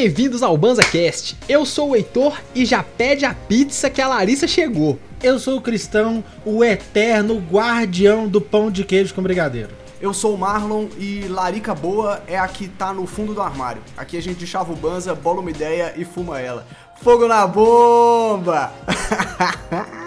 bem-vindos ao BanzaCast. Eu sou o Heitor e já pede a pizza que a Larissa chegou. Eu sou o Cristão, o eterno guardião do pão de queijo com brigadeiro. Eu sou o Marlon e larica boa é a que tá no fundo do armário. Aqui a gente chava o banza, bola uma ideia e fuma ela. Fogo na bomba!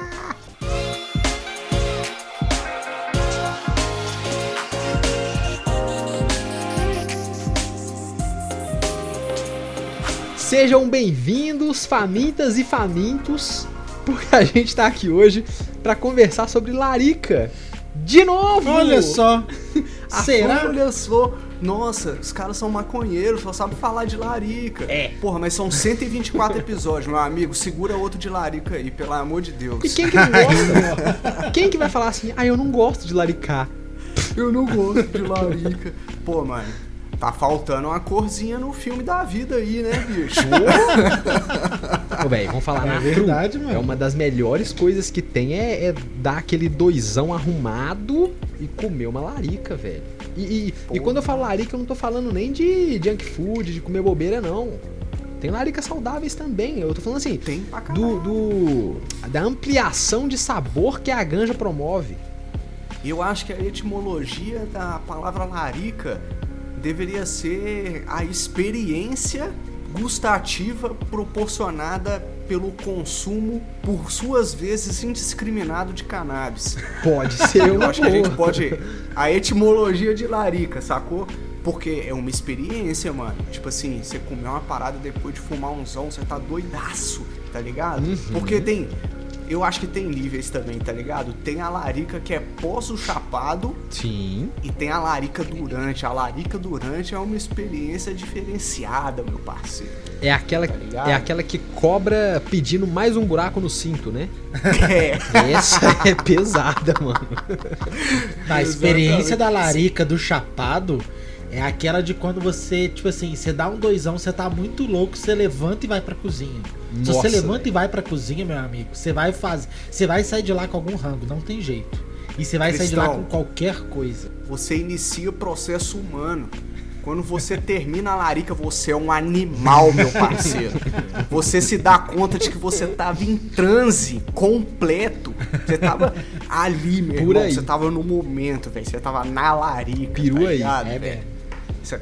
Sejam bem-vindos, famintas e famintos, porque a gente tá aqui hoje para conversar sobre larica. De novo! Olha só! Será? Olha só! Nossa, os caras são maconheiros, só sabem falar de larica. É. Porra, mas são 124 episódios, meu amigo. Segura outro de larica aí, pelo amor de Deus. E quem que não gosta? quem que vai falar assim, ah, eu não gosto de laricar? Eu não gosto de larica. Pô, mano, tá faltando uma corzinha no filme da vida aí, né, bicho? Ô, velho, vamos falar É na verdade, mano. É uma das melhores coisas que tem é, é dar aquele doisão arrumado e comer uma larica, velho. E, e- e quando eu falo larica, eu não tô falando nem de junk food, de comer bobeira, não. Tem laricas saudáveis também. Eu tô falando assim, Tem pra caralho. do, do- da ampliação de sabor que a ganja promove. Eu acho que a etimologia da palavra larica deveria ser a experiência gustativa proporcionada pelo consumo, por suas vezes indiscriminado, de cannabis. Pode ser Eu acho que a gente pode. A etimologia de larica, sacou? Porque é uma experiência, mano. Tipo assim, você comer uma parada depois de fumar um zão, você tá doidaço, tá ligado? Uhum. Porque tem. Eu acho que tem níveis também, tá ligado? Tem a larica que é pós o chapado Sim. e tem a larica durante. A larica durante é uma experiência diferenciada, meu parceiro. É aquela, Tá é aquela que cobra pedindo mais um buraco no cinto, né? É. Essa é pesada, mano. A experiência Exatamente. da larica do chapado é aquela de quando você, tipo assim, você dá um doisão, você tá muito louco, você levanta e vai pra cozinha. Se Nossa, você levanta velho. e vai pra cozinha, meu amigo, você vai fazer. Você vai sair de lá com algum rango, não tem jeito. E você vai sair de lá Cristão. com qualquer coisa. Você inicia o processo humano. Quando você termina a larica, você é um animal, meu parceiro. Você se dá conta de que você tava em transe completo. Você tava ali, meu Por irmão. aí. Você tava no momento, velho. Você tava na larica. Peru tá aí. ligado, É, velho? Você,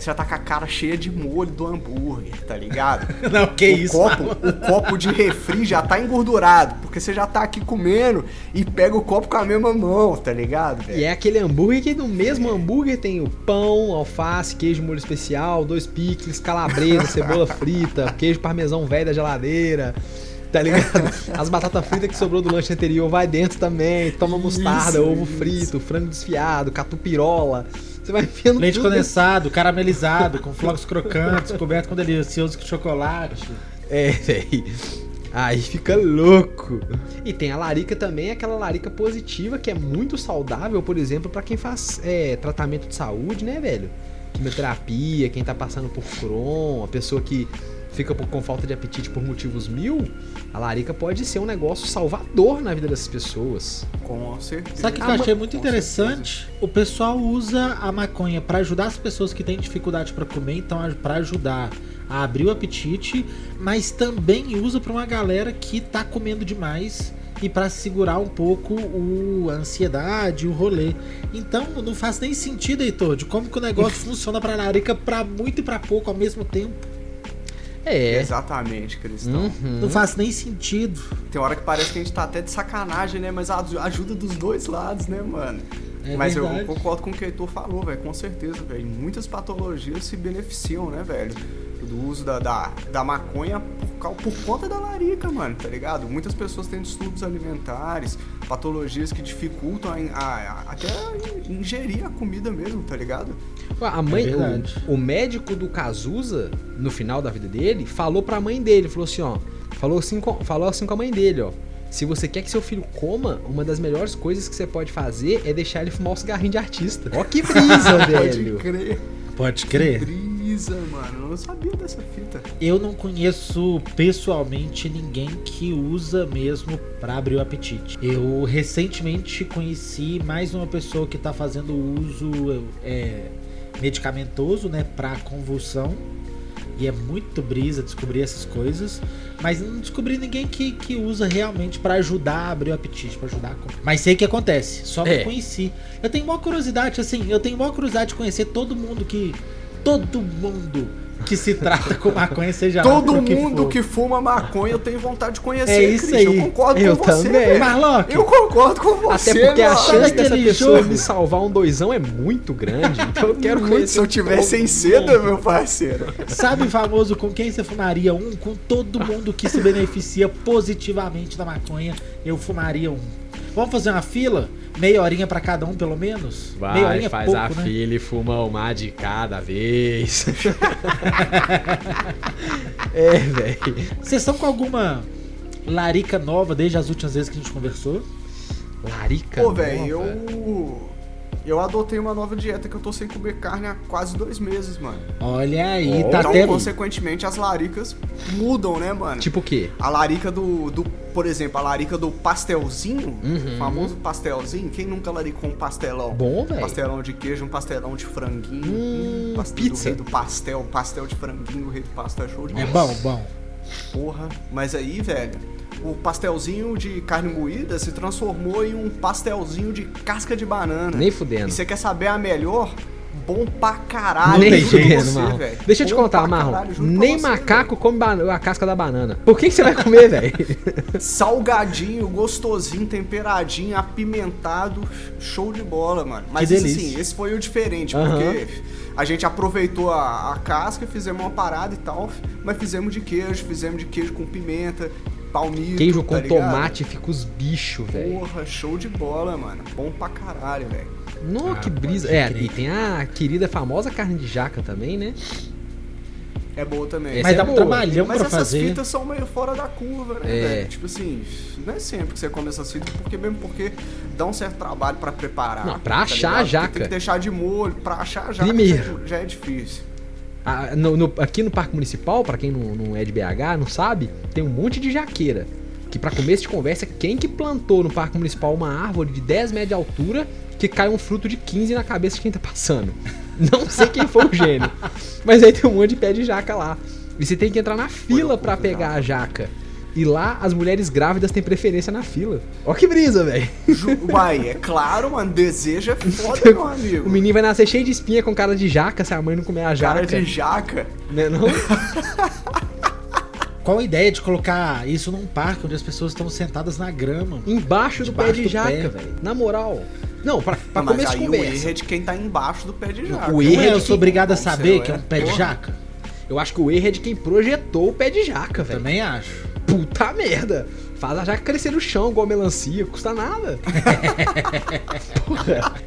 já tá com a cara cheia de molho do hambúrguer, tá ligado? Não, que o isso, copo, o copo de refri já tá engordurado, porque você já tá aqui comendo e pega o copo com a mesma mão, tá ligado? velho? E é aquele hambúrguer que no mesmo hambúrguer tem o pão, alface, queijo molho especial, dois picles, calabresa, cebola frita, queijo parmesão velho da geladeira. Tá ligado? As batatas fritas que sobrou do lanche anterior vai dentro também. Toma mostarda, Isso, ovo isso. frito, frango desfiado, catupirola. Você vai enfiando Leite tudo condensado, caramelizado, com flocos crocantes, coberto com delicioso chocolate. É, véi. Aí fica louco. E tem a larica também, aquela larica positiva que é muito saudável, por exemplo, pra quem faz é, tratamento de saúde, né, velho? Quimioterapia, quem tá passando por Crohn, a pessoa que fica por- com falta de apetite por motivos mil, a larica pode ser um negócio salvador na vida dessas pessoas. Com certeza. Sabe o que Ah, eu achei com muito certeza. interessante? O pessoal usa a maconha pra ajudar as pessoas que têm dificuldade pra comer, então a- pra ajudar a abrir o apetite, mas também usa pra uma galera que tá comendo demais e pra segurar um pouco o, a ansiedade, o rolê. Então não faz nem sentido, Heitor, de como que o negócio funciona pra larica pra muito e pra pouco ao mesmo tempo. É. Exatamente, Cristão. Uhum. Não faz nem sentido. Tem hora que parece que a gente tá até de sacanagem, né? Mas a- ajuda dos dois lados, né, mano? É Mas verdade. eu concordo com o que o Heitor falou, velho, com certeza, velho. Muitas patologias se beneficiam, né, velho? Do uso da, da, da maconha por, por conta da larica, mano, tá ligado? Muitas pessoas têm distúrbios alimentares, patologias que dificultam a, a- a- até ingerir a comida mesmo, tá ligado? A mãe, É o, o médico do Cazuza, no final da vida dele, falou pra mãe dele, falou assim, ó, falou assim, com, falou assim com a mãe dele, ó. Se você quer que seu filho coma, uma das melhores coisas que você pode fazer é deixar ele fumar um cigarrinho de artista. Ó que brisa, velho. Pode crer. Pode crer. Brisa, mano. Eu não sabia dessa fita. Eu não conheço pessoalmente ninguém que usa mesmo pra abrir o apetite. Eu recentemente conheci mais uma pessoa que tá fazendo uso é, medicamentoso, né, pra convulsão. E é muito brisa descobrir essas coisas. Mas não descobri ninguém que, que usa realmente pra ajudar a abrir o apetite, pra ajudar a comer. Mas sei que acontece, só É. me conheci. Eu tenho uma curiosidade, assim, eu tenho uma curiosidade de conhecer todo mundo que. Todo mundo que se trata com maconha, seja Todo que mundo for. que fuma maconha eu tenho vontade de conhecer. É isso Christian. aí. Eu concordo Eu com você. também. velho. Marlock, Eu concordo com você. Até porque a chance dessa pessoa jogo? me salvar um doisão é muito grande. Então eu quero Muito, conhecer. se eu tivesse em seda, meu parceiro. sabe famoso com quem você fumaria um? Com todo mundo que se beneficia positivamente da maconha, eu fumaria um. Vamos fazer uma fila? Meia horinha pra cada um, pelo menos? Meia Vai, horinha é faz pouco, a né? fila e fuma uma de cada vez. é, velho. Vocês estão com alguma larica nova desde as últimas vezes que a gente conversou? Larica. Pô, velho, nova. eu. Eu adotei uma nova dieta que eu tô sem comer carne há quase dois meses, mano. Olha aí, Ó. tá então, até. consequentemente, as laricas mudam, né, mano? Tipo o quê? A larica do, do. Por exemplo, a larica do pastelzinho, Uhum. o famoso pastelzinho. Quem nunca laricou um pastelão? Bom, velho. Pastelão de queijo, um pastelão de franguinho. Hum, pastel pizza. Do do pastel, pastel de franguinho, o rei do pastel é show de É bom, bom. Porra, mas aí, velho, o pastelzinho de carne moída se transformou em um pastelzinho de casca de banana. Nem E fudendo. você quer saber a melhor? Bom pra caralho. Nem fudendo, você. Deixa eu te Bom contar, caralho, pra Nem você, macaco come ba- a casca da banana. Por que, que você vai comer, velho? Salgadinho, gostosinho, temperadinho, apimentado, show de bola, mano. Mas delícia. assim, esse foi o diferente, Aham. porque a gente aproveitou a, a casca, fizemos uma parada e tal, mas fizemos de queijo, fizemos de queijo com pimenta, palmito, Queijo tá com ligado? tomate fica os bichos, velho. Porra, show de bola, mano. Bom pra caralho, velho. Não, Ah, que brisa. É, crer. e tem a querida famosa carne de jaca também, né? É boa também. Essa Mas é dá um trabalhão Mas pra essas fazer. fitas são meio fora da curva, né, É. velho? Tipo assim, não é sempre que você come essas fitas, porque mesmo porque dá um certo trabalho pra preparar. Não, pra tá achar a ligado? jaca. Tem que deixar de molho, pra achar a jaca Primeiro. já, já é difícil. Ah, no- no- aqui no Parque Municipal, pra quem não, não é de BH, não sabe, tem um monte de jaqueira. Que pra começo de conversa, quem que plantou no Parque Municipal uma árvore de 10 metros de altura que cai um fruto de 15 na cabeça de quem tá passando? Não sei quem foi o gênio. Mas aí tem um monte de pé de jaca lá. E você tem que entrar na fila curto pegar a jaca. E lá as mulheres grávidas têm preferência na fila. Ó que brisa, velho. Uai, é claro, mano. Desejo é foda, meu amigo. O menino vai nascer cheio de espinha com cara de jaca se a mãe não comer a jaca. Cara de jaca. Né, não? Qual a ideia de colocar isso num parque onde as pessoas estão sentadas na grama? Embaixo do pé de do jaca, velho. Na moral. Não, pra, pra Mas começo de aí o conversa. erro é de quem tá embaixo do pé de jaca. O erro Não é é, eu sou obrigado a saber você que é é? um pé de jaca? Eu acho que o erro é de quem projetou o pé de jaca, velho. Também acho. Puta merda. Faz a jaca crescer no chão, igual melancia. Custa nada.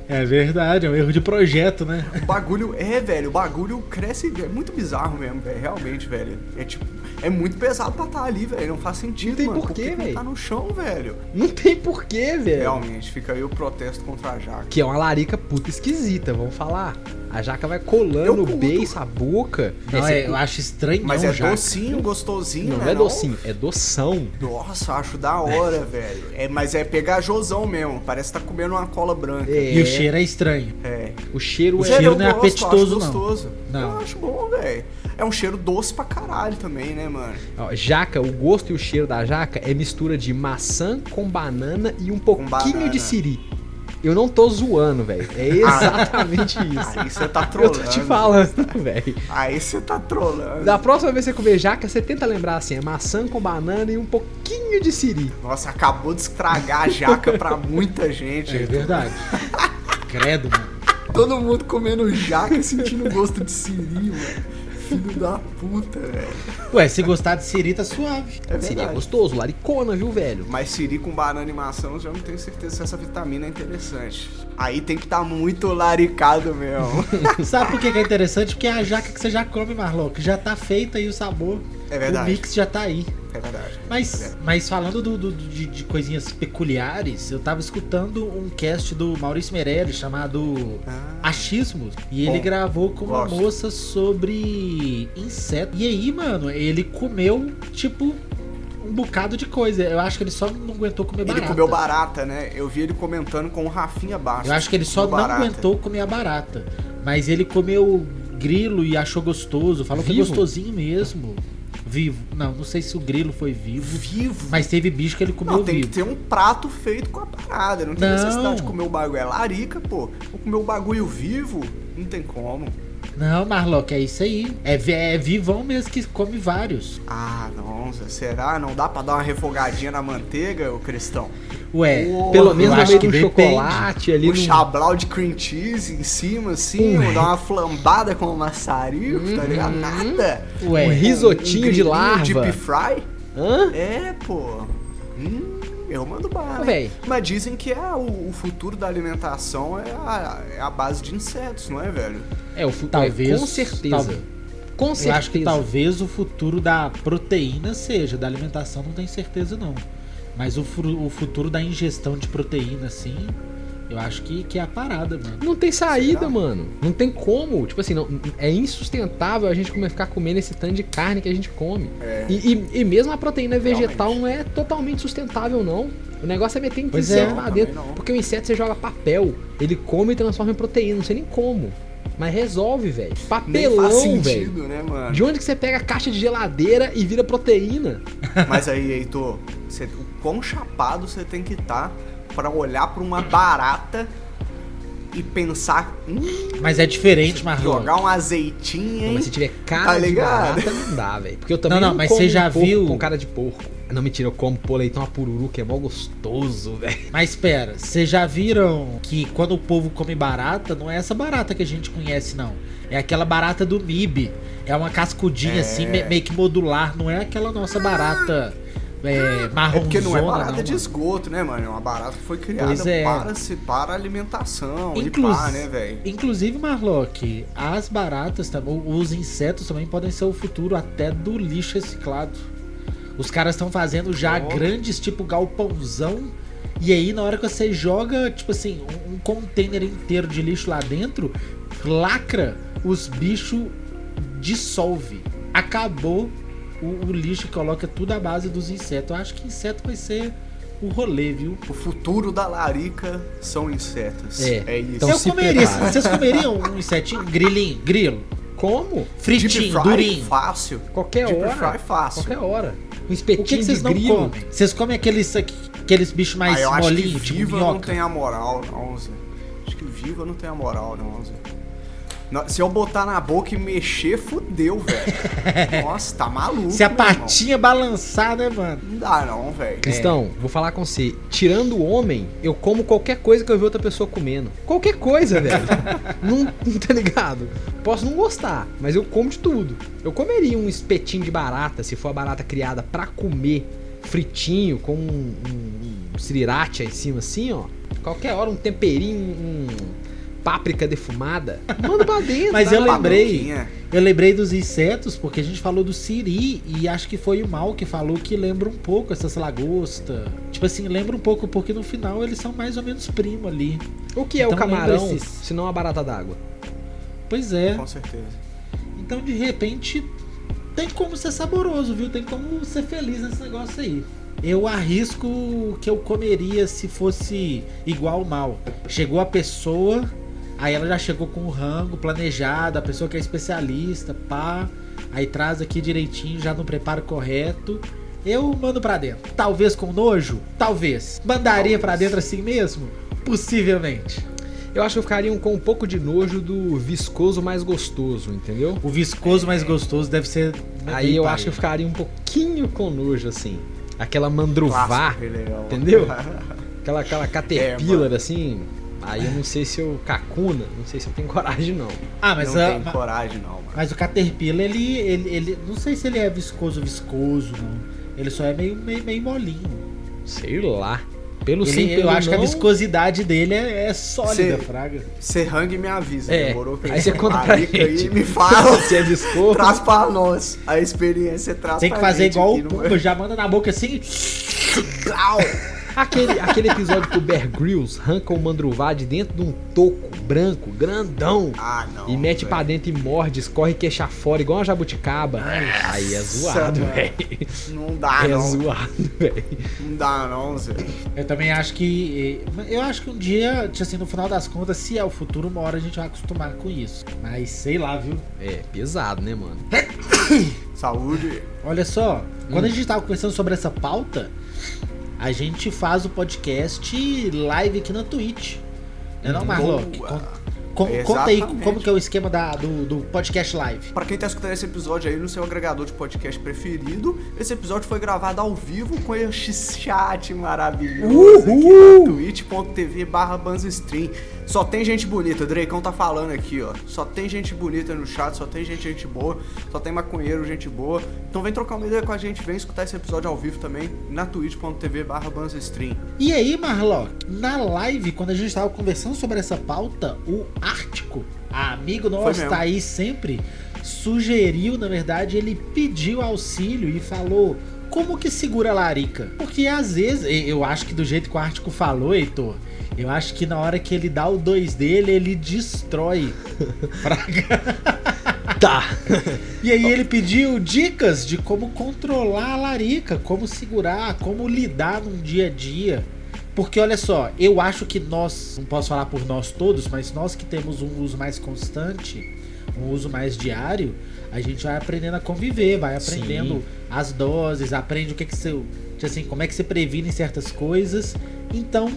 É verdade, é um erro de projeto, né? O bagulho é, velho, o bagulho cresce, é muito bizarro mesmo, velho, realmente, velho. É tipo, é muito pesado pra estar ali, velho, não faz sentido, Não tem mano. porquê, velho. não tá no chão, velho. Não tem porquê, velho. Realmente, fica aí o protesto contra a jaca. Que é uma larica puta esquisita, vamos falar. A jaca vai colando o beiço, a boca. Não, Esse- é, eu acho estranho, Mas não, é jaca. docinho, gostosinho, Não, né? é docinho, é doção. Nossa, acho da hora, velho. É, mas é pegajosão mesmo, parece que tá comendo uma cola branca. É, E o cheiro é estranho. É. o cheiro O é. cheiro não é gosto, apetitoso, acho não. gostoso. Não. Eu acho bom, velho. É um cheiro doce pra caralho também, né, mano? Ó, jaca, o gosto e o cheiro da jaca é mistura de maçã com banana e um pouquinho de siri. Eu não tô zoando, velho. É exatamente isso. Aí você tá Eu trolando. tô te falando, velho. Aí você tá trolando. Da próxima vez que você comer jaca, você tenta lembrar assim: é maçã com banana e um pouquinho de siri. Nossa, acabou de estragar a jaca pra muita gente. É verdade. Credo, mano. Todo mundo comendo jaca sentindo gosto de siri, mano. Filho da puta, velho. Ué, se gostar de siri, tá suave. É Seria verdade. gostoso, laricona, viu, velho? Mas siri com banana e maçã, eu já não tenho certeza se essa vitamina é interessante. Aí tem que estar muito laricado mesmo. Sabe por que que é interessante? Porque é a jaca que você já come, Marlon, que já tá feita aí o sabor. É verdade. O mix já tá aí. É verdade. Mas, mas falando do, do- de, de coisinhas peculiares, eu tava escutando um cast do Maurício Meirelles chamado Ah. Achismos. E ele Bom, gravou com uma gosto. moça sobre inseto. E aí, mano, ele comeu, tipo, um bocado de coisa. Eu acho que ele só não aguentou comer Ele barata. comeu barata, né? Eu vi ele comentando com o Rafinha Bastos. Eu acho que ele só não barata. aguentou comer a barata. Mas ele comeu grilo e achou gostoso. Falou que é Vivo? gostosinho mesmo. Vivo. Não, não sei se o grilo foi vivo. Vivo. Mas teve bicho que ele comeu Não, tem vivo. que ter um prato feito com a parada. Não tem Não. necessidade de comer o bagulho. É larica, pô. Vou comer o bagulho vivo? Não tem como. Não, Marlock, é isso aí. É, é vivão mesmo que come vários. Ah, não, Zé, será? Não dá pra dar uma refogadinha na manteiga, ô Cristão? Ué, Ô, Pelo menos no acho meio depende. chocolate ali. Um no- chablau de cream cheese em cima, assim, Ué. dar uma flambada com o maçarico, tá ligado? Nada. ué. um risotinho de grilinho larva. Deep fry? Hã? É, pô. Eu mando bala. Véi. Mas dizem que é o, o futuro da alimentação é a, é a base de insetos, não é, velho? É, o Talvez- é, com certeza. talvez. Com Eu certeza. acho que talvez o futuro da proteína seja, da alimentação não tenho certeza não. Mas o, o futuro da ingestão de proteína, assim, eu acho que, que é a parada, mano. Não tem saída, Será? mano. Não tem como. Tipo assim, não, é insustentável a gente comer, ficar comendo esse tanto de carne que a gente come. É. E, e- e mesmo a proteína vegetal Realmente. não é totalmente sustentável, não. O negócio é meter Pois inseto é. lá dentro. não. Porque o inseto você joga papel, ele come e transforma em proteína. Não sei nem como. Mas resolve, velho. Papelão, velho. né? De onde que você pega a caixa de geladeira e vira proteína? Mas aí, Heitor, você, o quão chapado você tem que estar pra olhar pra uma barata e pensar, hum, Mas é diferente, Marlon. jogar um azeitinho, Não, mas se tiver cara Tá de barata, não dá, velho. Porque eu também Não, não, não, mas como você já um viu- com cara de porco. Não, mentira, eu como pô leitão a pururu, que é mó gostoso, velho. Mas espera, vocês já viram que quando o povo come barata, não é essa barata que a gente conhece, não. É aquela barata do MIB. É uma cascudinha É. assim, me- meio que modular. Não é aquela nossa barata é, marronzona. É porque não é barata não, de esgoto, né, mano? É uma barata que foi criada Pois é. para, se, para alimentação Inclus- e pá, né, velho? Inclusive, Marlock, as baratas, também, os insetos também podem ser o futuro até do lixo reciclado. Os caras estão fazendo já Oh. grandes, tipo galpãozão. E aí, na hora que você joga, tipo assim, um, um container inteiro de lixo lá dentro, lacra, os bichos dissolve. Acabou o, o lixo coloca tudo à base dos insetos. Eu acho que inseto vai ser o rolê, viu? O futuro da larica são insetos. É. É isso. Então Eu comeria, prepara. vocês comeriam um insetinho? Grilinho, grilo, Como? Deep fritinho, fry, durinho. fácil. Qualquer Deep hora. fry, fácil. Qualquer hora. Um O espetinho que, que vocês de não grilo. comem? Vocês comem aqueles, aqueles bichos mais ah, eu acho que molinhos, tipo viva não tem a moral, não, Zé. Acho que viva não tem a moral, não, Zé. Se eu botar na boca e mexer, fudeu, velho. Nossa, tá maluco. Se a meu irmão. patinha balançar, né, mano? Não dá, não, velho. Cristão, vou falar com você. Tirando o homem, eu como qualquer coisa que eu ver outra pessoa comendo. Qualquer coisa, velho. não, não tá ligado? Posso não gostar, mas eu como de tudo. Eu comeria um espetinho de barata, se for a barata criada pra comer, fritinho, com um, um, um sriracha em cima assim, ó. Qualquer hora, um temperinho, um páprica defumada. Manda pra dentro. Mas eu uma lembrei. Eu lembrei dos insetos porque a gente falou do siri e acho que foi o Mal que falou que lembra um pouco essas lagostas. Tipo assim, lembra um pouco porque no final eles são mais ou menos primo ali. O que é o Então lembra camarão, esses- se não a barata d'água? Pois é. Com certeza. Então de repente tem como ser saboroso, viu? Tem como ser feliz nesse negócio aí. Eu arrisco que eu comeria se fosse igual o mal. Chegou a pessoa, aí ela já chegou com o rango planejado, a pessoa que é especialista, pá, aí traz aqui direitinho, já no preparo correto. Eu mando pra dentro. Talvez com nojo? Talvez. Mandaria pra dentro assim mesmo? Possivelmente. Eu acho que eu ficaria com um pouco de nojo do viscoso mais gostoso, entendeu? O viscoso mais gostoso deve ser. Aí eu acho que eu ficaria um pouquinho com nojo, assim. Aquela mandruvá, Clássico Leão. entendeu? aquela, aquela É, caterpillar, mano. assim. Aí eu não sei se eu. Cacuna, não sei se eu tenho coragem, não. Ah, mas, não a- tem coragem, não, mano. mas o Caterpillar, ele, ele, ele. Não sei se ele é viscoso, viscoso, não. Ele só é meio, meio, meio molinho. Sei lá. Pelo Ele- sim, eu pelo acho que a não, viscosidade dele é, é sólida, Cê- Fraga. Você hang e me avisa, É, demorou? aí você conta pra gente. aí, me fala. Se é viscoso. traz pra nós a experiência, traz Tem que fazer igual o no- Pumba, já manda na boca assim. Aquele, aquele episódio que o Bear Grylls arranca o Mandruvá de dentro de um toco branco, grandão. Ah, não. E mete velho. pra dentro e morde, escorre queixa fora, igual uma jabuticaba. Aí é zoado, velho. Não dá, É não. zoado, velho. Não dá, não, Zé. Eu também acho que. eh, Eu acho que um dia, tipo assim, no final das contas, se é o futuro, uma hora a gente vai acostumar com isso. Mas sei lá, viu? É, pesado, né, mano? Saúde. Olha só, quando a gente tava conversando sobre essa pauta, a gente faz o podcast live aqui na Twitch. Não é não, Marlock? Conta aí como que é o esquema da- do, do podcast live. Pra quem tá escutando esse episódio aí no seu agregador de podcast preferido, esse episódio foi gravado ao vivo com esse chat maravilhoso twitch.tv barra banzestream. Só tem gente bonita, Drakeão tá falando aqui, ó. Só tem gente bonita no chat, só tem gente, gente boa, só tem maconheiro, gente boa. Então vem trocar uma ideia com a gente, vem escutar esse episódio ao vivo também na twitch.tv barra banzestream. E aí, Marlock, na live, quando a gente tava conversando sobre essa pauta, o Ártico, amigo nosso, tá aí sempre, sugeriu, na verdade, ele pediu auxílio e falou. Como que segura a larica? Porque às vezes, eu acho que do jeito que o Ártico falou, Heitor, eu acho que na hora que ele dá o 2 dele, ele destrói. Tá. E aí ele pediu dicas de como controlar a larica, como segurar, como lidar num dia a dia. Porque olha só, eu acho que nós, não posso falar por nós todos, mas nós que temos um uso mais constante, um uso mais diário, a gente vai aprendendo a conviver, vai aprendendo Sim. as doses, aprende o que que você, tipo assim, como é que você previne certas coisas. Então,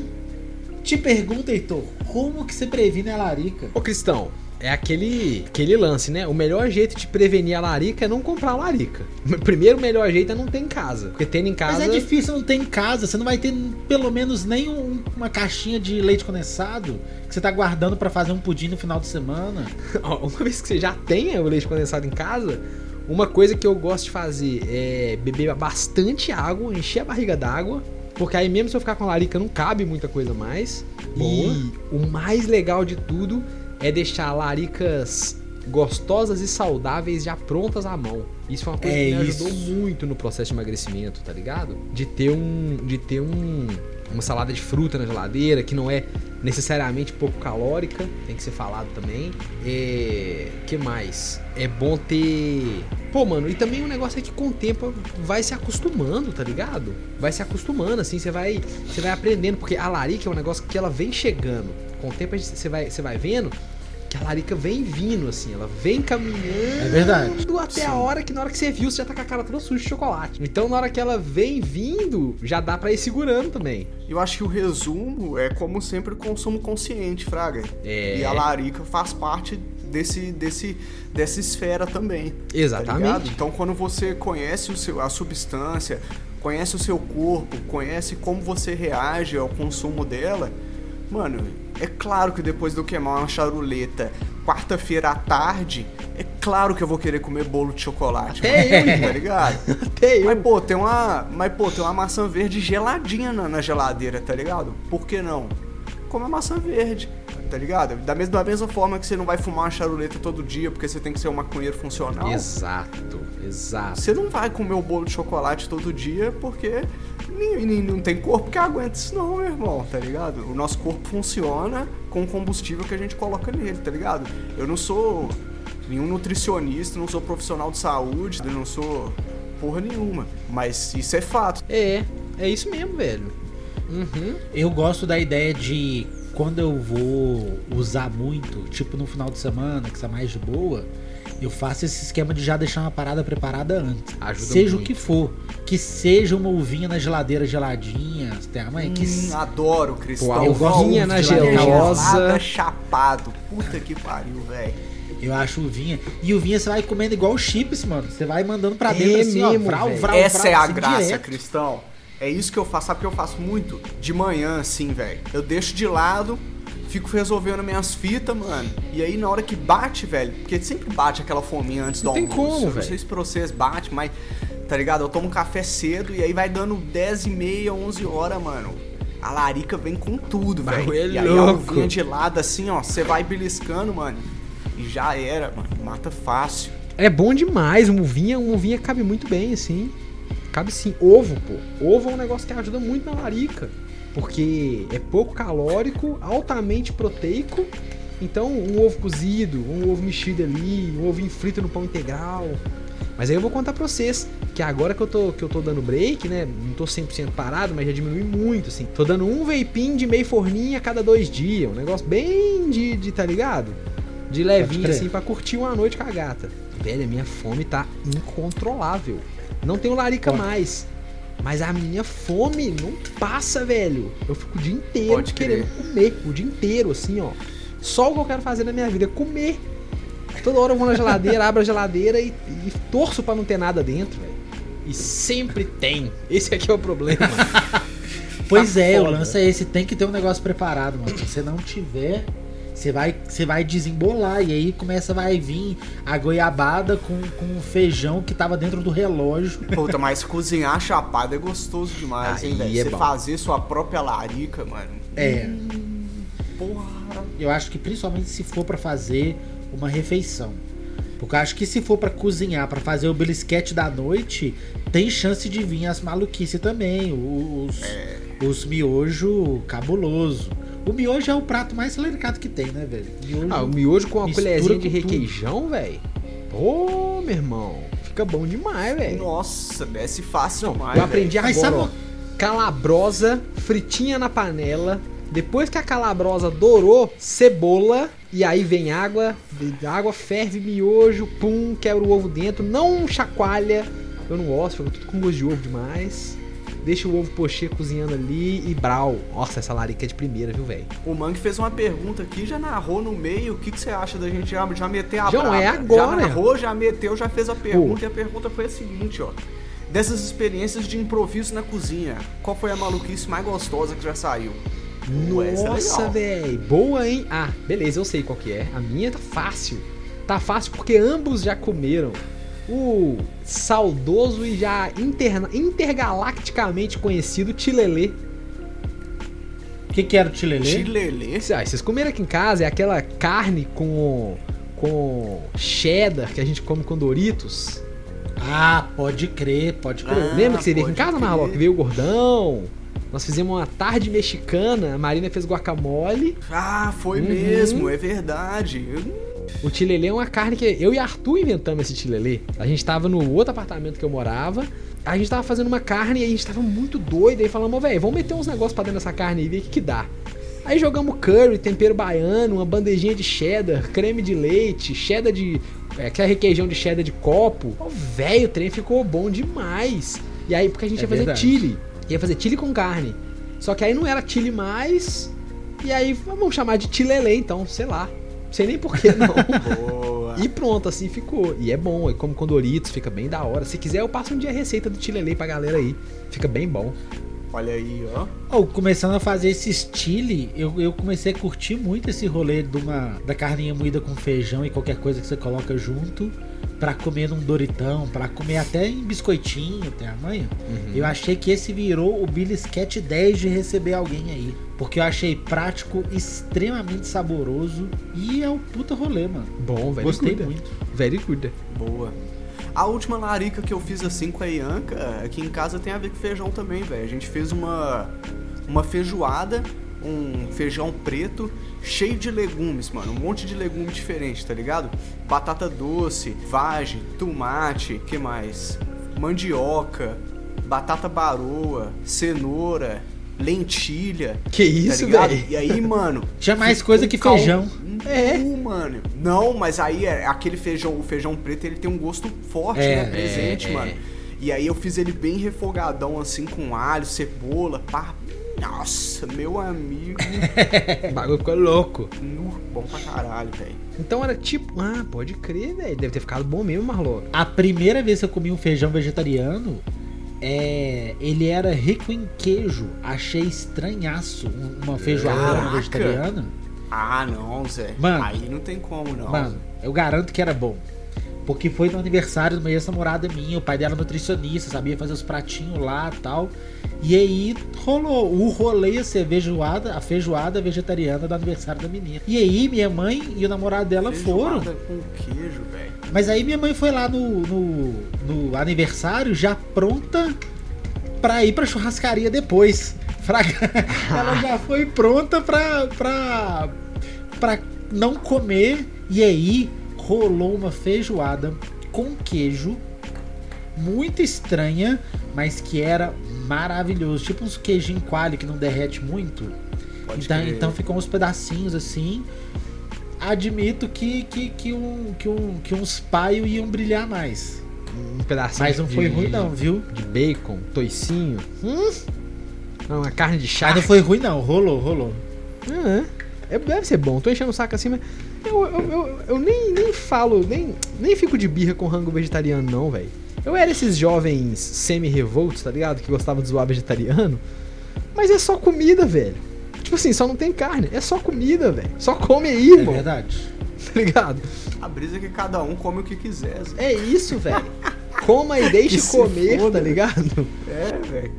te pergunta, Heitor, como que você previne a larica? Ô, Cristão, é aquele, aquele lance, né? O melhor jeito de prevenir a larica é não comprar larica. Primeiro, o melhor jeito é não ter em casa. Porque tendo em casa. Mas é difícil não ter em casa, você não vai ter pelo menos nem um- uma caixinha de leite condensado que você tá guardando pra fazer um pudim no final de semana. Uma vez que você já tenha o leite condensado em casa, uma coisa que eu gosto de fazer é beber bastante água, encher a barriga d'água. Porque aí mesmo se eu ficar com a larica não cabe muita coisa mais. Boa. E o mais legal de tudo é deixar laricas gostosas e saudáveis já prontas à mão. Isso foi uma coisa É que me isso. ajudou muito no processo de emagrecimento, tá ligado? De ter um. De ter um. Uma salada de fruta na geladeira, que não é necessariamente pouco calórica, tem que ser falado também. É. que mais? É bom ter. Pô, mano, e também o negócio é que com o tempo vai se acostumando, tá ligado? Vai se acostumando, assim, você vai, você vai aprendendo, porque a larica é um negócio que ela vem chegando. Com o tempo você vai, você vai vendo que a larica vem vindo, assim, ela vem caminhando É verdade. até Sim. a hora que na hora que você viu, você já tá com a cara toda suja de chocolate. Então na hora que ela vem vindo, já dá pra ir segurando também. Eu acho que o resumo é, como sempre, o consumo consciente, Fraga. É. E a larica faz parte desse, desse, dessa esfera também. tá ligado? Exatamente. então, quando você conhece o seu, a substância, conhece o seu corpo, conhece como você reage ao consumo dela, mano, é claro que depois de eu queimar uma charuleta quarta-feira à tarde, é claro que eu vou querer comer bolo de chocolate. Até mano, eu, tá ligado? Até eu. Mas pô, tem uma, mas pô, tem uma maçã verde geladinha na, na geladeira, tá ligado? Por que não? Come a maçã verde, tá ligado? Da mesma, da mesma forma que você não vai fumar uma charuleta todo dia porque você tem que ser um maconheiro funcional. Exato, exato. Você não vai comer o bolo de chocolate todo dia porque nem, nem- não tem corpo que aguenta isso não, meu irmão, tá ligado? O nosso corpo funciona com o combustível que a gente coloca nele, tá ligado? Eu não sou nenhum nutricionista, não sou profissional de saúde, não sou porra nenhuma. Mas isso é fato. É, é isso mesmo, velho. Uhum. Eu gosto da ideia de quando eu vou usar muito, tipo no final de semana, que está mais de boa, eu faço esse esquema de já deixar uma parada preparada antes. Ajuda seja muito. o que for. Que seja uma uvinha na geladeira geladinha. Tem a mãe? Que Hum, adoro, Cristão. Pô, a Eu gosto uvinha na gelosa. Gelada chapado. Puta que pariu, velho. Eu acho uvinha. E uvinha você vai comendo igual chips, mano. Você vai mandando pra É dentro assim, ó. mesmo, Vral, velho. vral, Essa vral, é a assim, graça, direto. Cristão. É isso que eu faço. Sabe que eu faço muito? De manhã, assim, velho. Eu deixo de lado, fico resolvendo minhas fitas, mano. E aí, na hora que bate, velho, porque sempre bate aquela fominha antes Não do tem almoço. como, eu não velho. sei se pra vocês bate, mas, tá ligado? Eu tomo café cedo e aí vai dando 10 e meia, 11 horas, mano. A larica vem com tudo, velho. É E aí a louco. uvinha de lado, assim, ó, você vai beliscando, mano. E já era, mano. Mata fácil. É bom demais, uma uvinha, uma uvinha cabe muito bem, assim. Cabe sim. Ovo, pô. Ovo é um negócio que ajuda muito na larica. Porque é pouco calórico, altamente proteico. Então, um ovo cozido, um ovo mexido ali, um ovo frito no pão integral. Mas aí eu vou contar pra vocês que agora que eu tô, que eu tô dando break, né? Não tô 100% parado, mas já diminui muito, assim. Tô dando um vaping de meio forninha a cada dois dias. Um negócio bem de, de tá ligado? De levinho, assim, pra curtir uma noite com a gata. Velho, a minha fome tá incontrolável. Não tenho larica Pode. mais. Mas a minha fome não passa, velho. Eu fico o dia inteiro Pode querendo comer. O dia inteiro, assim, ó. Só o que eu quero fazer na minha vida é comer. Toda hora eu vou na geladeira, abro a geladeira e, e torço pra não ter nada dentro, velho. E sempre tem. Esse aqui é o problema. Pois Tá é, o foda. lance é esse, tem que ter um negócio preparado, mano. Se você não tiver, você vai, você vai desembolar. E aí começa, vai vir a goiabada com, com o feijão que tava dentro do relógio. Puta, mas cozinhar chapado é gostoso demais, hein, Aí velho? é Você bom. fazer sua própria larica, mano. É, Porra. eu acho que principalmente se for pra fazer uma refeição. Porque eu acho que se for pra cozinhar, pra fazer o belisquete da noite, tem chance de vir as maluquices também. Os, os miojo cabuloso. O miojo é o prato mais delicado que tem, né, velho? Miojo, ah, o miojo com uma colherzinha de requeijão, velho. Pô, meu irmão. Fica bom demais, velho. Nossa, desce fácil Não, demais. eu aprendi Mas agora, ó. Calabrosa, fritinha na panela. Depois que a calabrosa dourou, cebola. E aí vem água. A água ferve miojo, pum, quebra o ovo dentro. Não chacoalha. Eu não gosto, fica tudo com gosto de ovo demais. Deixa o ovo pochê cozinhando ali e brau. Nossa, essa larica é de primeira, viu, velho? O Mangue fez uma pergunta aqui, já narrou no meio. O que, que você acha da gente já, já meter a João, é agora. Já narrou, já meteu, já fez a pergunta. E a pergunta foi a seguinte, ó. Dessas experiências de improviso na cozinha, qual foi a maluquice mais gostosa que já saiu? É Nossa, velho. Boa, hein? Ah, beleza, eu sei qual que é. A minha tá fácil. Tá fácil porque ambos já comeram. O saudoso e já interna- intergalacticamente conhecido Tilelê. O que, que era o tilelê? Chilelê. Ah, vocês comeram aqui em casa, é aquela carne com, com cheddar que a gente come com Doritos. Ah, pode crer, pode crer. Ah, Lembra que você veio aqui em casa. Marlock? Veio o gordão. Nós fizemos uma tarde mexicana, a Marina fez guacamole. Ah, foi Uhum. mesmo, é verdade. Eu- O tilelê é uma carne que eu e Arthur inventamos esse tilelê. A gente tava no outro apartamento que eu morava. A gente tava fazendo uma carne e a gente tava muito doido. Aí falamos, velho, vamos meter uns negócios pra dentro dessa carne e ver o que, que dá. Aí jogamos curry, tempero baiano, uma bandejinha de cheddar, creme de leite, cheddar de. É, requeijão de cheddar de copo. Ó, Velho, o trem ficou bom demais. E aí, porque a gente É ia fazer verdade. chili. Ia fazer chili com carne. Só que aí não era chili mais. E aí, vamos chamar de tilelê então, sei lá. Não sei nem porquê, não. Boa. E pronto, assim ficou. E é bom, e como com Doritos, fica bem da hora. Se quiser, eu passo um dia a receita do Tilelê pra galera aí. Fica bem bom. Olha aí, ó. Oh, começando a fazer esse estilo, eu, eu comecei a curtir muito esse rolê de uma, da carninha moída com feijão e qualquer coisa que você coloca junto pra comer num Doritão, pra comer até em biscoitinho, tem a manha. Eu achei que esse virou o Bilisquete 10 de receber alguém aí. Porque eu achei prático, extremamente saboroso e é um puta rolê, mano. Bom, velho. Gostei good. muito. Very good. Boa. A última larica que eu fiz assim com a Ianca, aqui em casa tem a ver com feijão também, velho. A gente fez uma, uma feijoada, um feijão preto, cheio de legumes, mano. Um monte de legume diferente, tá ligado? Batata doce, vagem, tomate, que mais? Mandioca, batata baroa, cenoura, lentilha. Que tá isso, ligado? velho? E aí, mano, Tinha mais coisa que cal- feijão. É. Uh, mano. Não, mas aí é aquele feijão, o feijão preto, ele tem um gosto forte, É, né? Presente, é, é. mano. E aí eu fiz ele bem refogadão, assim, com alho, cebola, pá. Nossa, meu amigo. O bagulho ficou louco. nu, bom pra caralho, velho. Então era tipo. Ah, pode crer, velho. Deve ter ficado bom mesmo, Marlock. A primeira vez que eu comi um feijão vegetariano, é, ele era rico em queijo. Achei estranhaço um- uma feijoada vegetariana. Ah, não, Zé. Mano. Aí não tem como, não. Mano, eu garanto que era bom. Porque foi no aniversário de uma ex-namorada minha, o pai dela é nutricionista, sabia fazer os pratinhos lá e tal. E aí rolou o rolê ia ser feijoada, a feijoada vegetariana do aniversário da menina. E aí minha mãe e o namorado dela foram. Feijoada com queijo, velho. Mas aí minha mãe foi lá no, no, no aniversário já pronta pra ir pra churrascaria depois. Fraga. Ela já foi pronta pra, pra, pra não comer. E aí rolou uma feijoada com queijo muito estranha, mas que era maravilhoso. Tipo uns queijinho coalho que não derrete muito. Pode Então, crer. então ficou uns pedacinhos assim. Admito que, que, que, um, que, um, que uns paios iam brilhar mais. Um pedacinho Mas não de, foi ruim não, viu? de bacon, toicinho. Hum? Não, uma carne de Mas charque. não foi ruim não, rolou, rolou. Ah, é, deve ser bom. Tô enchendo o saco assim, mas eu, eu, eu, eu nem, nem falo, nem, nem fico de birra com rango vegetariano, não, velho. Eu era esses jovens semi-revoltos, tá ligado? Que gostavam de zoar vegetariano. Mas é só comida, velho. Tipo assim, só não tem carne. É só comida, velho. Só come aí, É irmão. verdade. Tá ligado? A brisa é que cada um come o que quiser. Zé. É isso, velho. Coma e deixe comer, foda. tá ligado? É, velho.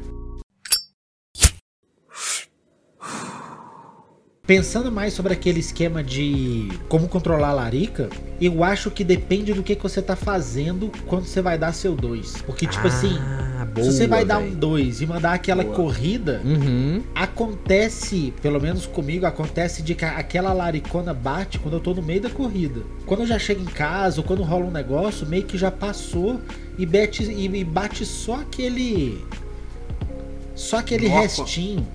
Pensando mais sobre aquele esquema de como controlar a larica, eu acho que depende do que, que você tá fazendo quando você vai dar seu 2. Porque, tipo assim, Ah, boa, se você vai dar um velho. 2 e mandar aquela Boa. corrida, Uhum. acontece, pelo menos comigo, acontece de que aquela laricona bate quando eu tô no meio da corrida. Quando eu já chego em casa ou quando rola um negócio, meio que já passou e bate, e, e bate só aquele. Só aquele Nossa. restinho.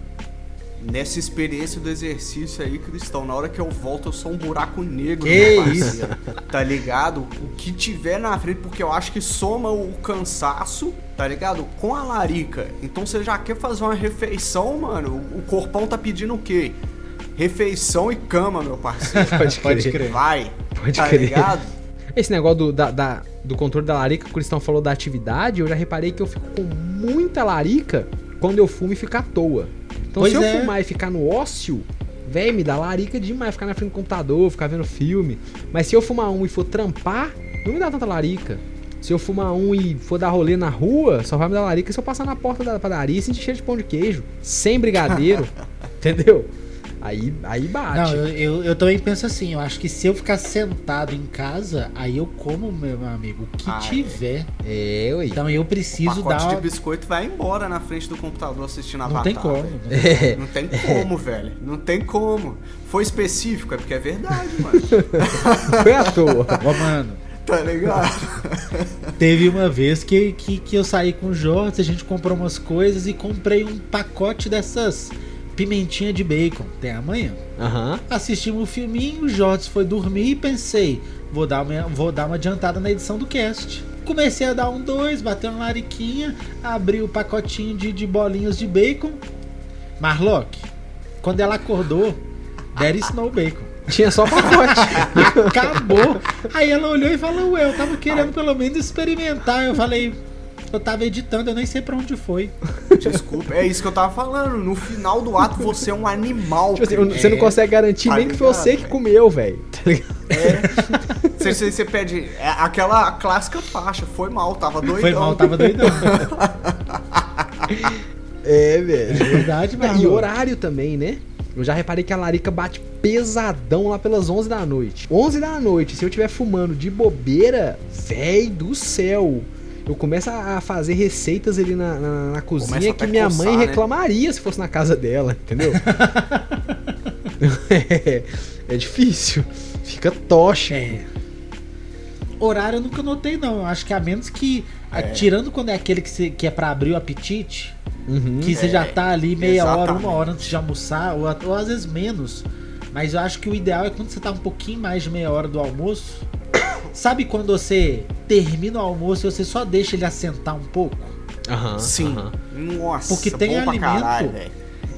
Nessa experiência do exercício aí, Cristão, na hora que eu volto, eu sou um buraco negro, Que meu parceiro. Tá ligado? O que tiver na frente, porque eu acho que soma o cansaço, tá ligado? Com a larica. Então você já quer fazer uma refeição, mano. O corpão tá pedindo o quê? Refeição e cama, meu parceiro. Pode Pode crer. Vai. Pode tá crer. ligado? Esse negócio do, da- da- do controle da larica que o Cristão falou da atividade, eu já reparei que eu fico com muita larica quando eu fumo e fico à toa. Então Pois se eu é. fumar e ficar no ócio, véi, me dá larica demais, ficar na frente do computador, ficar vendo filme. Mas se eu fumar um e for trampar, não me dá tanta larica. Se eu fumar um e for dar rolê na rua, só vai me dar larica se eu passar na porta da padaria e sentir cheiro de pão de queijo, sem brigadeiro, entendeu? Aí, aí bate. Não, eu, eu, eu também penso assim, eu acho que se eu ficar sentado em casa, aí eu como, meu amigo, o que Ah, é. tiver. É, ué. Então eu preciso pacote dar. de biscoito vai embora na frente do computador assistindo Não Avatar. tem como. velho. não tem É. Não tem como, velho. Não tem como. Foi específico, é porque é verdade, mano. Foi à toa. Ó, mano, Tá ligado? teve uma vez que, que, que eu saí com o Jorge, a gente comprou umas coisas e comprei um pacote dessas pimentinha de bacon. Tem amanhã. Aham. Assistimos o filminho, o Jorge foi dormir e pensei, vou dar uma, vou dar uma adiantada na edição do cast. Comecei a dar um dois, bateu uma lariquinha, abri o pacotinho de, de bolinhas de bacon. Marlock, quando ela acordou, there is no bacon. Tinha só pacote. Acabou. Aí ela olhou e falou, ué, eu tava querendo pelo menos experimentar. Eu falei, eu tava editando, eu nem sei pra onde foi. Desculpa, é isso que eu tava falando. No final do ato, você é um animal. Tipo assim, cara. você não consegue garantir Tá nem que foi você que velho. comeu, velho. Tá ligado? É. Você, você, você pede. É aquela clássica faixa. Foi mal, tava doidão. Foi mal, tava doidão. É, velho. Verdade, E Marlon. horário também, né? Eu já reparei que a larica bate pesadão lá pelas 11 da noite. 11 da noite, se eu estiver fumando de bobeira, véi do céu. Eu começo a fazer receitas ali na, na, na cozinha que minha coçar, mãe né? reclamaria se fosse na casa dela, entendeu? é, é difícil. Fica tocha. É. Horário eu nunca notei, não. Eu acho que a menos que. É. Tirando quando é aquele que, que é pra abrir o apetite, Uhum. que você já tá ali meia hora, exatamente. uma hora antes de almoçar, ou, ou às vezes menos. Mas eu acho que o ideal é quando você tá um pouquinho mais de meia hora do almoço. Sabe quando você termina o almoço e você só deixa ele assentar um pouco? Aham, Sim. aham. Nossa, Porque tem bom pra alimento. caralho, velho.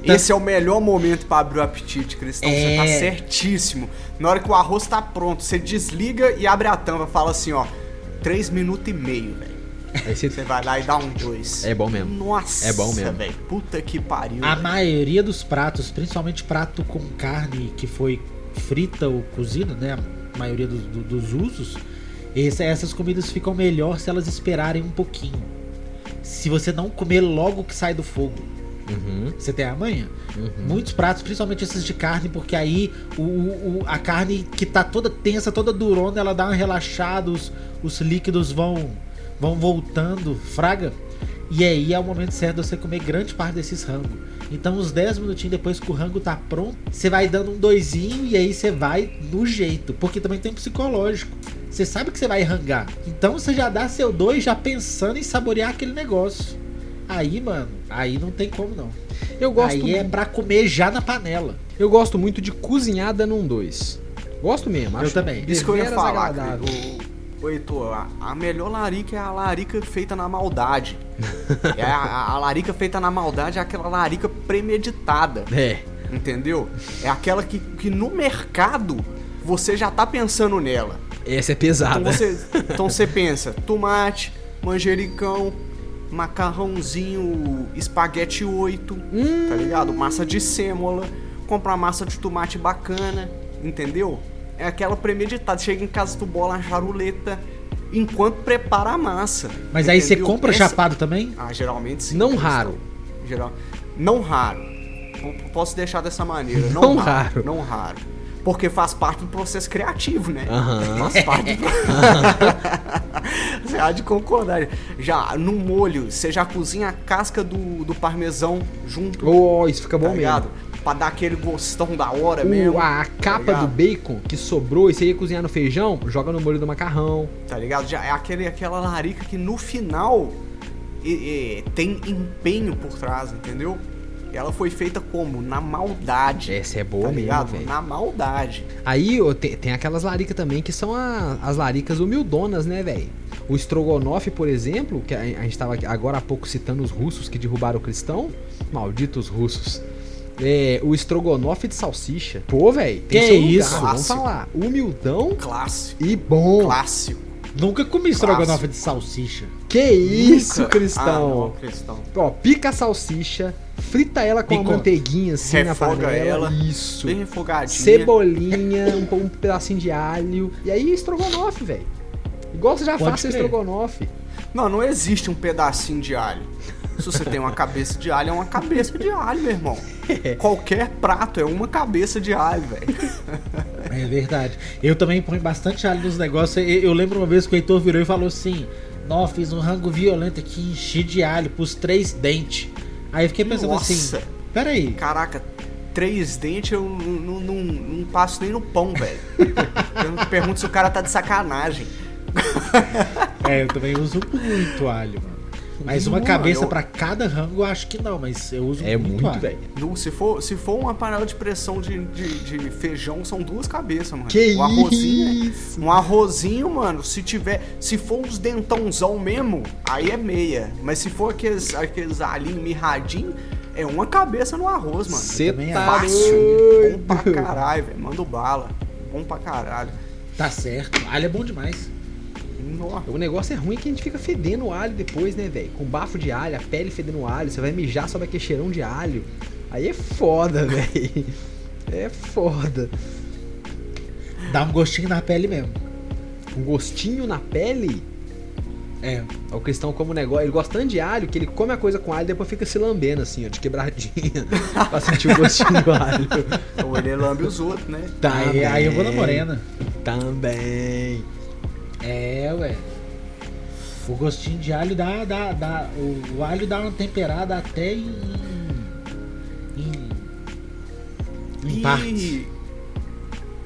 Tá- Esse é o melhor momento pra abrir o apetite, Cristão. Você tá É. certíssimo. Na hora que o arroz tá pronto, você desliga e abre a tampa. Fala assim, ó. Três minutos e meio, velho. Aí você- Você vai lá e dá um dois. É bom mesmo. Nossa, É bom mesmo. velho. Puta que pariu. A velho. maioria dos pratos, principalmente prato com carne que foi frita ou cozida, né? Maioria dos, do- dos usos, essas comidas ficam melhor se elas esperarem um pouquinho. Se você não comer logo que sai do fogo. Uhum, Você tem a manha? uhum. Muitos pratos, principalmente esses de carne, porque aí o, o- o- a carne que tá toda tensa, toda durona, ela dá uma relaxada, os, os líquidos vão, vão voltando, fraga. E aí é o momento certo de você comer grande parte desses rangos. Então, uns 10 minutinhos depois que o rango tá pronto, você vai dando um doisinho e aí você vai no jeito. Porque também tem um psicológico. Você sabe que você vai rangar. Então você já dá seu dois já pensando em saborear aquele negócio. Aí, mano, aí não tem como não. Eu gosto, Aí é pra comer já na panela. eu gosto muito de cozinhar dando um dois. Gosto mesmo. Eu acho também. Isso que eu ia falar, agradável. Ô, ô, Heitor, a, a melhor larica é a larica feita na maldade. é a, a- a larica feita na maldade é aquela larica premeditada, É. entendeu? É aquela que, que no mercado você já tá pensando nela. Essa é Então pesada. você, então você pensa, tomate, manjericão, macarrãozinho, espaguete 8, Hum. tá ligado? Massa de sêmola, comprar massa de tomate bacana, entendeu? É aquela premeditada. Chega em casa, tu bola a charuleta enquanto prepara a massa. Mas aí você entendeu? compra Essa- chapado também? Ah, geralmente sim. Não raro. Geral... Não raro. Posso deixar dessa maneira. Não, Não raro, raro. Não raro. Porque faz parte do processo criativo, né? Aham. Faz parte do... Você há de concordar. Já no molho, você já cozinha a casca do, do parmesão junto, Oh, isso fica bom tá mesmo. ligado? Pra dar aquele gostão da hora O- mesmo. a capa ligado? do bacon que sobrou e você ia cozinhar no feijão, joga no molho do macarrão. Tá ligado? Já é aquele, aquela larica que no final e- e, tem empenho por trás, entendeu? Ela foi feita como? Na maldade. Essa é boa tá mesmo, ligado? velho. Na maldade. Aí ó, tem, tem aquelas laricas também que são a- as laricas humildonas, né, velho? O Strogonoff, por exemplo, que a, a gente tava aqui agora há pouco citando os russos que derrubaram o cristão. Malditos russos. É, o Strogonoff de salsicha. Pô, velho, Que lugar, isso? Vamos falar. Humildão Clássico. e bom. Clássico. Nunca comi estrogonofe de salsicha. Que isso, Nunca- Ah, não, cristão. cristão. Ó, pica a salsicha, frita ela com uma manteiguinha assim Refoga na panela. ela. Isso. Bem refogadinha. Cebolinha, um, um pedacinho de alho. E aí, estrogonofe, velho. Igual você já Pode faz estrogonofe. Não, não existe um pedacinho de alho. Se você tem uma cabeça de alho, é uma cabeça de alho, meu irmão. Qualquer prato é uma cabeça de alho, velho. É verdade. Eu também ponho bastante alho nos negócios. Eu, eu lembro uma vez que o Heitor virou e falou assim: Nó, fiz um rango violento aqui, enchi de alho, pus três dentes. Aí eu fiquei pensando Nossa. assim: Peraí, Caraca, três dentes eu não, não, não- não passo nem no pão, velho. Eu pergunto se o cara tá de sacanagem. é, eu também uso muito alho, mano. Mas uma cabeça eu- pra cada rango eu acho que não, mas eu uso É muito, muito, velho. Se for, se for uma panela de pressão de, de, de feijão, são duas cabeças, mano. Que um arrozinho, isso? Um arrozinho, mano, se tiver. Se for uns dentãozão mesmo, aí é meia. Mas se for aqueles, aqueles alinhos mirradinhos, é uma cabeça no arroz, mano. Cê também tá Fácil. Bom pra caralho, velho. Manda bala. Bom pra caralho. Tá certo. Alho é bom demais. Nossa. O negócio é ruim que a gente fica fedendo o alho depois, né, velho? Com bafo de alho, a pele fedendo alho, você vai mijar sobre aquele cheirão de alho. Aí é foda, velho. É foda. Dá um gostinho na pele mesmo. Um gostinho na pele. É. O cristão come um negócio, ele gosta tanto de alho que ele come a coisa com alho e depois fica se lambendo assim, ó, de quebradinha, pra sentir o gostinho do alho. Ou ele lambe os outros, né? Aí, aí eu vou na Também. morena. Também. É, ué. O gostinho de alho dá. dá, dá o, o alho dá uma temperada até em. em. em. E,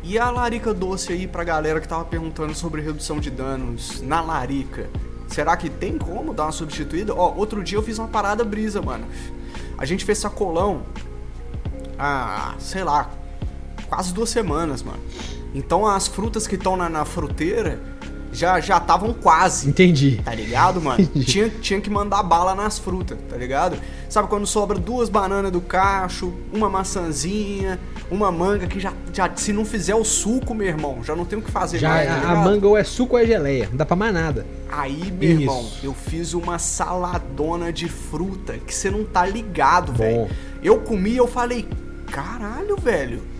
e a larica doce aí pra galera que tava perguntando sobre redução de danos na larica? Será que tem como dar uma substituída? Ó, outro dia eu fiz uma parada brisa, mano. A gente fez sacolão há, sei lá, quase duas semanas, mano. Então as frutas que estão na, na fruteira já já estavam quase. Entendi. Tá ligado, mano? tinha, tinha que mandar bala nas frutas, tá ligado? Sabe quando sobra duas bananas do cacho, uma maçãzinha, uma manga que já, já se não fizer o suco, meu irmão, já não tem o que fazer Já mais, tá a, manga ou é suco ou é geleia, não dá pra mais nada. Aí, meu Isso. irmão, eu fiz uma saladona de fruta que você não tá ligado, velho. Eu comi e eu falei, caralho, velho.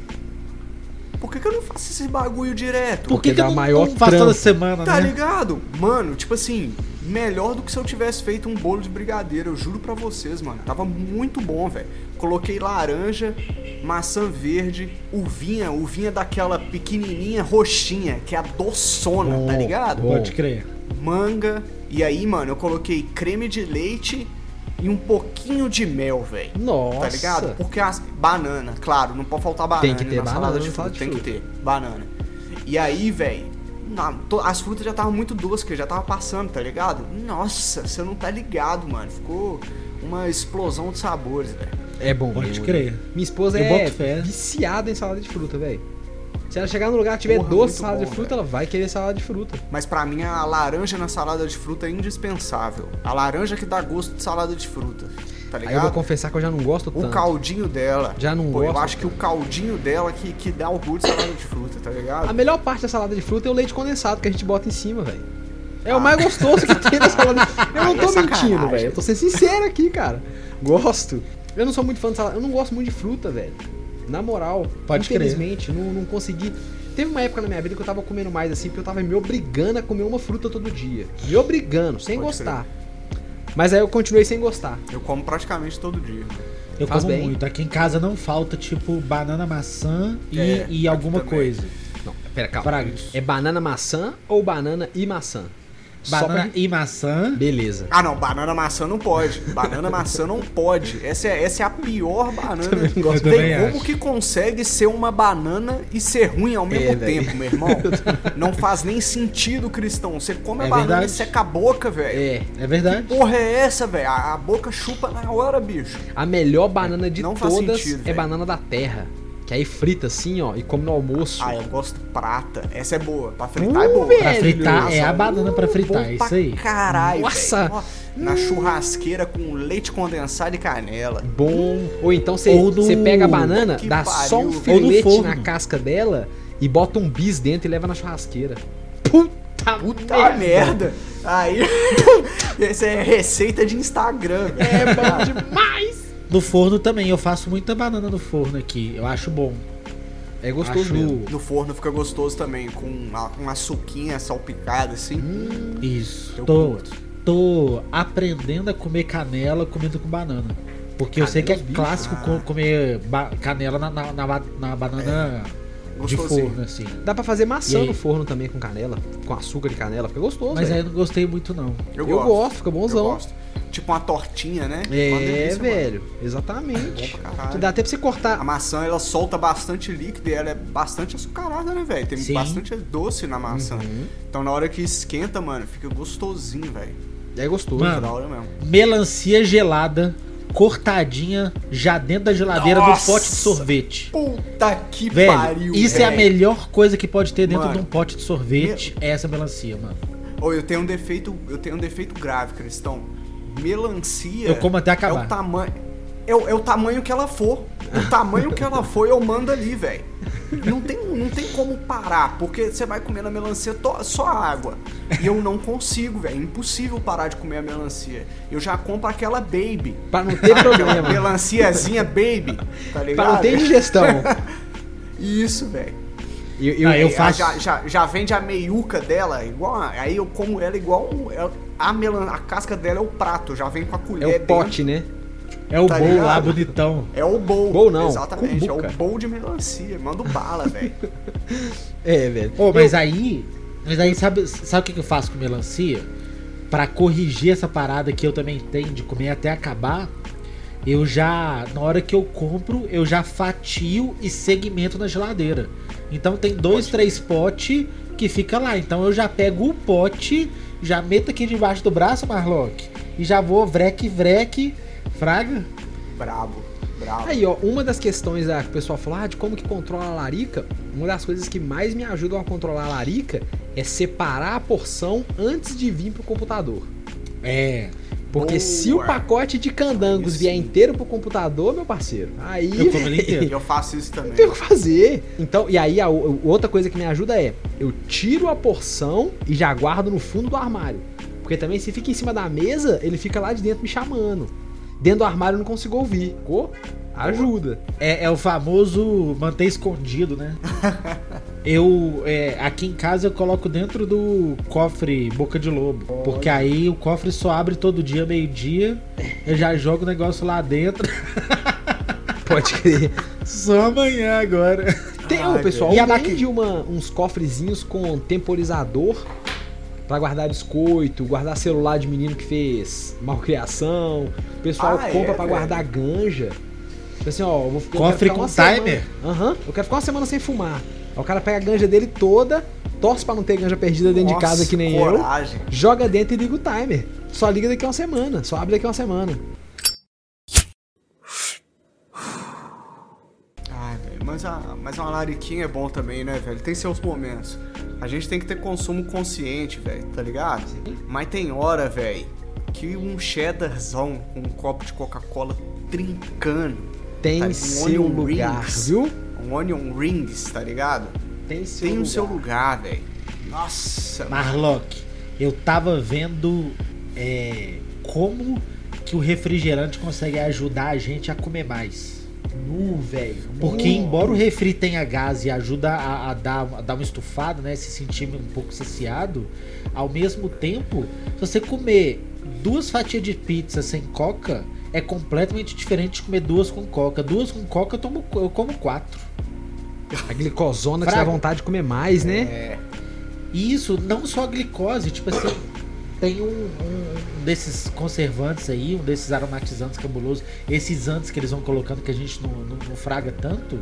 Por que, que eu não faço esse bagulho direto? Por que, Porque que dá eu não, maior não faço toda semana, Tá né? ligado? Mano, tipo assim, melhor do que se eu tivesse feito um bolo de brigadeiro. Eu juro pra vocês, mano. Tava muito bom, velho. Coloquei laranja, maçã verde, uvinha, uvinha daquela pequenininha roxinha, que é a doçona, tá ligado? Pode crer. Manga. E aí, mano, eu coloquei creme de leite e um pouquinho de mel, velho. Nossa. Tá ligado? Porque as banana, claro, não pode faltar banana Tem que ter na banana salada de fruta, de tem que ter banana. E aí, velho, as frutas já estavam muito doces, que já tava passando, tá ligado? Nossa, você não tá ligado, mano. Ficou uma explosão de sabores, velho. É bom Pode mesmo, crer. Minha esposa Eu é viciada em salada de fruta, velho. Se ela chegar no lugar e tiver Porra, doce salada bom, de fruta, velho. ela vai querer salada de fruta. Mas pra mim a laranja na salada de fruta é indispensável. A laranja que dá gosto de salada de fruta, tá Aí eu vou ligado? confessar que eu já não gosto O tanto. caldinho dela. Já não Pô, eu gosto acho que o caldinho dela que, que dá o gosto de salada de fruta, tá ligado? A melhor parte da salada de fruta é o leite condensado que a gente bota em cima, velho. É o Ah. mais gostoso que tem na salada de Eu não é tô sacanagem. mentindo, velho. Eu tô sendo sincero aqui, cara. Gosto. Eu não sou muito fã de salada. Eu não gosto muito de fruta, velho. Na moral. Pode crer. Infelizmente, não, não consegui. Teve uma época na minha vida que eu tava comendo mais assim, porque eu tava me obrigando a comer uma fruta todo dia. Me obrigando, sem Pode gostar. Mas aí eu continuei sem gostar. Eu como praticamente todo dia. Eu Faz como bem. muito. Aqui em casa não falta, tipo, banana, maçã e, É, e alguma também. coisa. Não, pera, calma. Fraga. É banana maçã ou banana e maçã? Banana pra- e maçã. Beleza. Ah não, banana maçã não pode. Banana maçã não pode. Essa é, essa é a pior banana. Também não gosto. Eu Tem como acho. que consegue ser uma banana e ser ruim ao mesmo É, velho. tempo, meu irmão? Não faz nem sentido, cristão. Você come a É banana verdade. e seca a boca, velho. É. É verdade. Porra é essa, velho? A, a boca chupa na hora, bicho. A melhor banana de Não faz todas sentido, é banana da terra. Que aí frita assim, ó, e come no almoço. Ah, eu gosto prata. Essa é boa. Pra fritar é Uh, boa. velho. Pra fritar é a banana pra fritar, Bom é isso aí. Caralho, Nossa. Ó, Na churrasqueira com leite condensado e canela. Bom. Ou então você no- pega a banana, Que dá só um pariu. Ou no filete na casca dela e bota um bis dentro e leva na churrasqueira. Puta, Puta merda. Aí. Essa é receita de Instagram. É bom demais! No forno também, eu faço muita banana no forno aqui. Eu acho bom. É gostoso acho mesmo. No forno fica gostoso também, com uma, uma suquinha salpicada assim. Isso. Eu Tô, curto. tô aprendendo a comer canela comendo com banana. Porque eu sei que é bicho. clássico Ah. co- comer ba- canela na, na, na na banana de Gostosinho. forno, assim. Dá pra fazer maçã E no forno também com canela. Com açúcar de canela. Fica gostoso, Mas aí eu não gostei muito, não. Eu, Eu gosto. gosto, fica Eu bonzão. gosto. Tipo uma tortinha, né? É, delícia, mano. velho. Bom Exatamente. Que dá até pra você cortar. A maçã, ela solta bastante líquido e ela é bastante açucarada, né, velho? Tem Sim. bastante doce na maçã. Uhum. Então na hora que esquenta, mano, fica gostosinho, velho. É gostoso. Mano, Da hora mesmo. Melancia gelada, cortadinha, já dentro da geladeira Nossa! do pote de sorvete. Puta que Velho, pariu, isso é a melhor coisa que pode ter dentro Mano, de um pote de sorvete, é essa melancia, mano. Ô, eu tenho um defeito, eu tenho um defeito grave, Cristão. Melancia. Eu como até É acabar. o tamanho. É, o- é o tamanho que ela for. O tamanho que ela for, eu mando ali, velho. Não tem, não tem como parar, porque você vai comer na melancia to- só água. E eu não consigo, velho. É impossível parar de comer a melancia. Eu já compro aquela baby. Pra não ter problema. Melanciazinha baby, tá ligado? pra não ter indigestão. Isso, velho. Eu, eu, Ah, eu Aí, faço- Já, já, já vende a meiuca dela, igual. a- Aí eu como ela igual. ela- a, melan, a casca dela é o prato, já vem com a é colher. o pote, dentro. né? É o Tá bowl lá, bonitão. É o bowl. Bowl não, Exatamente, é cumbuca. o bowl de melancia. Manda bala, velho. É, velho. Ô, mas aí. Mas aí, sabe, sabe o que eu faço com melancia? Pra corrigir essa parada que eu também tenho de comer até acabar, eu já. Na hora que eu compro, eu já fatio e segmento na geladeira. Então tem dois, três potes que fica lá. Então eu já pego o pote, já meto aqui debaixo do braço, Marlock, e já vou vreque, vreque, fraga. Brabo, brabo. Aí, ó, uma das questões que o pessoal fala ah, de como que controla a larica, uma das coisas que mais me ajudam a controlar a larica é separar a porção antes de vir pro computador. É. Porque Boa. se o pacote de candangos vier inteiro pro computador, meu parceiro, aí Eu. E eu faço isso também. tem o que fazer. Então, e aí a o- outra coisa que me ajuda é, eu tiro a porção e já guardo no fundo do armário. Porque também se fica em cima da mesa, ele fica lá de dentro me chamando. Dentro do armário eu não consigo ouvir. Ficou? Ajuda. É, é o famoso manter escondido, né? Eu, é, aqui em casa eu coloco dentro do cofre boca de lobo. Porque aí o cofre só abre todo dia, meio-dia. Eu já jogo o negócio lá dentro. Pode crer. Só amanhã agora. Tem, Ai, ô, pessoal. E a vende uma, uns cofrezinhos com temporizador pra guardar biscoito, guardar celular de menino que fez malcriação. O pessoal Ah, compra é, pra velho? guardar ganja. Tipo assim, ó, eu vou eu ficar com uma semana- timer? Aham, eu quero ficar uma semana sem fumar. Aí o cara pega a ganja dele toda, torce pra não ter ganja perdida dentro de Nossa, casa que nem eu, coragem. joga dentro e liga o timer. Só liga daqui a uma semana, só abre daqui a uma semana. Ai, velho, mas, a, mas uma lariquinha é bom também, né, velho? Tem seus momentos. A gente tem que ter consumo consciente, velho, tá ligado? Mas tem hora, velho, que um cheddarzão com um copo de Coca-Cola trincando, Tem Tá, um seu onion lugar, rings. viu? um onion rings, tá ligado? Tem seu Tem lugar. o seu lugar, velho. Nossa, Marlock, eu tava vendo é, como que o refrigerante consegue ajudar a gente a comer mais. Nu, velho. Porque embora o refri tenha gás e ajuda a, a dar, a dar uma estufada, né? Se sentir um pouco saciado, ao mesmo tempo, se você comer duas fatias de pizza sem coca, é completamente diferente de comer duas com coca. Duas com coca eu, tomo, eu como quatro. A glicosona que te dá vontade de comer mais, né? é. E isso não só a glicose, tipo assim, tem um, um- desses conservantes aí, um desses aromatizantes cabulosos, esses antes que eles vão colocando que a gente não, não- não fraga tanto,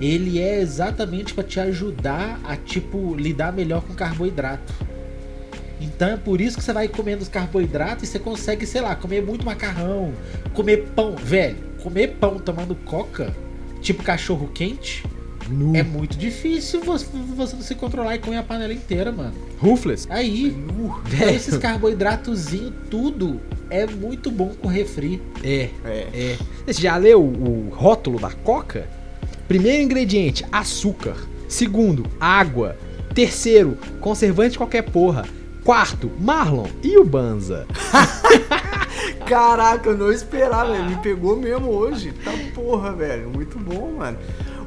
ele é exatamente para te ajudar a tipo lidar melhor com carboidrato. Então é por isso que você vai comendo os carboidratos e você consegue, sei lá, comer muito macarrão, comer pão, velho, comer pão tomando coca, tipo cachorro quente, Nu. é muito difícil você, você se controlar e comer a panela inteira, mano. Rufless. Aí, Velho. esses carboidratozinhos, tudo é muito bom com refri. É, É. é. Você já leu o rótulo da Coca? Primeiro ingrediente, açúcar. Segundo, água. Terceiro, conservante qualquer porra. Quarto, Marlon e o Banza. Caraca, eu não esperava, velho. Me pegou mesmo hoje. Tá porra, velho. Muito bom, mano.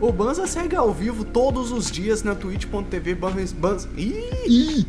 O Banza segue ao vivo todos os dias na twitch.tv Banza...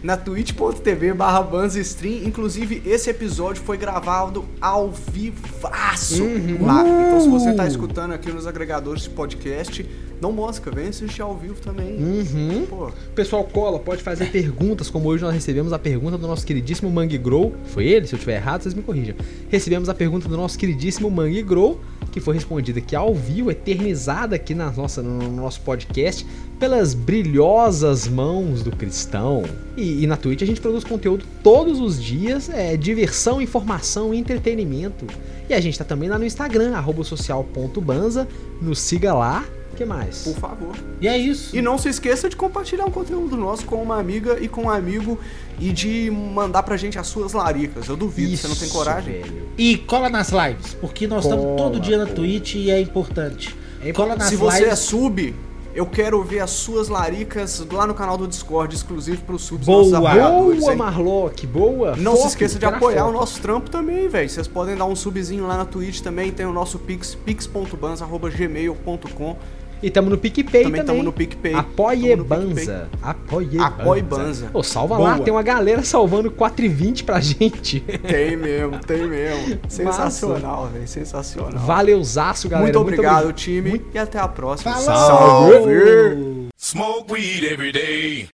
Na twitch.tv barra Stream. Inclusive, esse episódio foi gravado ao vivaço Uhum. lá. Então, se você Uh. tá escutando aqui nos agregadores de podcast, não mosca, vem assistir ao vivo também. Uhum. Pô, pessoal cola, pode fazer perguntas, como hoje nós recebemos a pergunta do nosso queridíssimo Mangue Grow. Foi ele? Se eu tiver errado, vocês me corrijam. Recebemos a pergunta do nosso queridíssimo Mangue Grow, que foi respondida aqui ao vivo, eternizada aqui na nossa, no nosso podcast, pelas brilhosas mãos do cristão. E, e na Twitch a gente produz conteúdo todos os dias, é diversão, informação e entretenimento. E a gente tá também lá no Instagram, social.banza, nos siga lá. O que mais? por favor. E é isso. E não se esqueça de compartilhar um conteúdo nosso com uma amiga e com um amigo e de mandar pra gente as suas laricas. Eu duvido, você não tem Isso, coragem? velho. E cola nas lives, porque nós estamos Cola, todo dia na pô. Twitch e é importante. É cola nas Se você é lives. sub, eu quero ver as suas laricas lá no canal do Discord, exclusivo pros subs Boa. Boa, hein? Marlock, boa. Não Foco, se esqueça de apoiar foco. o nosso trampo também, velho. Vocês podem dar um subzinho lá na Twitch também. Tem o nosso pix, pix.banza.gmail.com. E tamo no PicPay Também também. tamo no PicPay. Apoie Banza. Apoie Apoie Banza. Banza. Ô, salva Boa. lá, tem uma galera salvando 4,20 pra gente. Tem mesmo, tem mesmo. Sensacional, velho. Sensacional. Valeuzaço, galera. Muito obrigado, obri- time. E até a próxima. Falou! Salve! Smoke weed every day.